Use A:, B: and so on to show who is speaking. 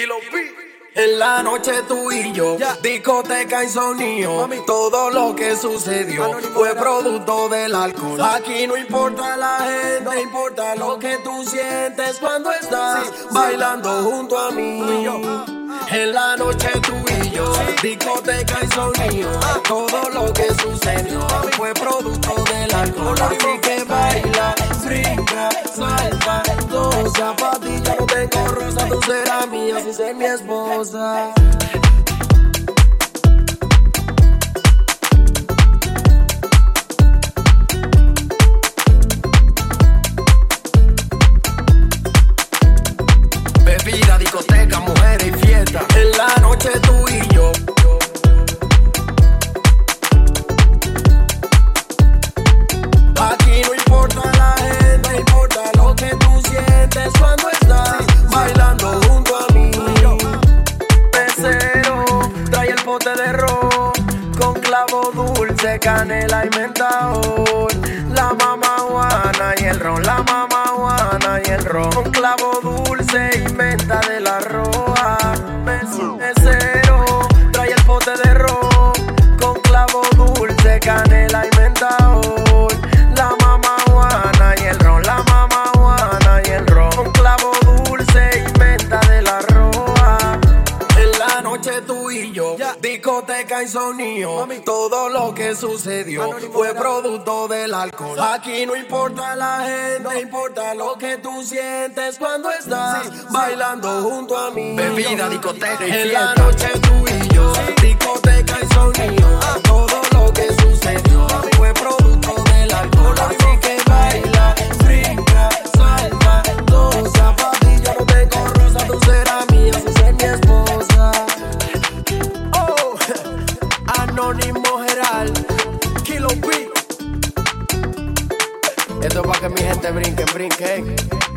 A: Kilo B.
B: En la noche tú y yo, discoteca y sonido,
A: Mami.
B: todo lo que sucedió
A: Anónimo
B: fue producto del alcohol.
A: Sí.
B: Aquí no importa la gente, importa lo que tú sientes cuando estás
A: Sí, sí.
B: bailando junto a mí.
A: Y yo.
B: En la noche tú y yo, discoteca y sonido, todo lo que sucedió fue producto del alcohol. Así que baila, brinca, salta, goza, pa' será mía si ser mi esposa. Con clavo dulce, canela y mentol. La mama juana y el ron, la juana y el ron. Con clavo dulce y menta de la discoteca y sonido, todo lo que sucedió
A: Anónimo
B: fue producto del alcohol. Aquí no importa la gente, importa lo que tú sientes cuando estás
A: Sí, sí.
B: bailando junto a mí.
A: Bebida, discoteca y
B: En la noche Anónimo Geral, Kilo B. Esto es para que mi gente brinquen, brinquen.